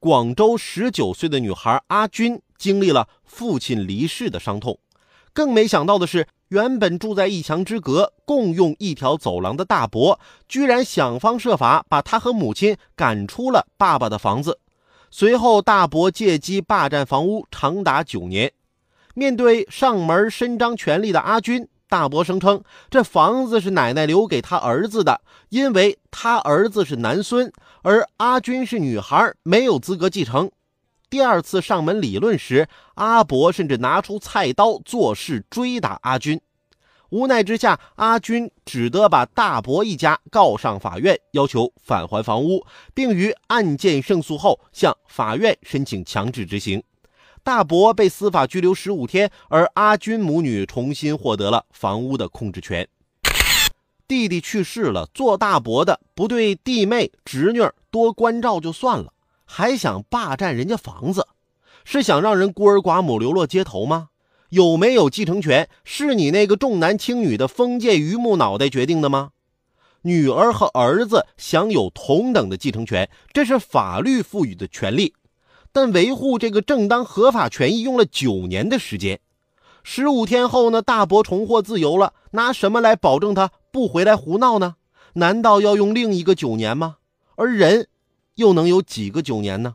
广州十九岁的女孩阿军经历了父亲离世的伤痛。更没想到的是，原本住在一墙之隔、共用一条走廊的大伯，居然想方设法把他和母亲赶出了爸爸的房子。随后，大伯借机霸占房屋长达九年。面对上门伸张权力的阿军，大伯声称这房子是奶奶留给他儿子的，因为他儿子是男孙，而阿军是女孩，没有资格继承。第二次上门理论时，阿伯甚至拿出菜刀作势追打阿军。无奈之下，阿军只得把大伯一家告上法院，要求返还房屋，并于案件胜诉后向法院申请强制执行。大伯被司法拘留十五天，而阿军母女重新获得了房屋的控制权。弟弟去世了，做大伯的不对弟妹侄女多关照就算了。还想霸占人家房子，是想让人孤儿寡母流落街头吗？有没有继承权是你那个重男轻女的封建榆木脑袋决定的吗？女儿和儿子享有同等的继承权，这是法律赋予的权利。但维护这个正当合法权益用了九年的时间，十五天后呢？大伯重获自由了，拿什么来保证他不回来胡闹呢？难道要用另一个九年吗？而人？又能有几个九年呢？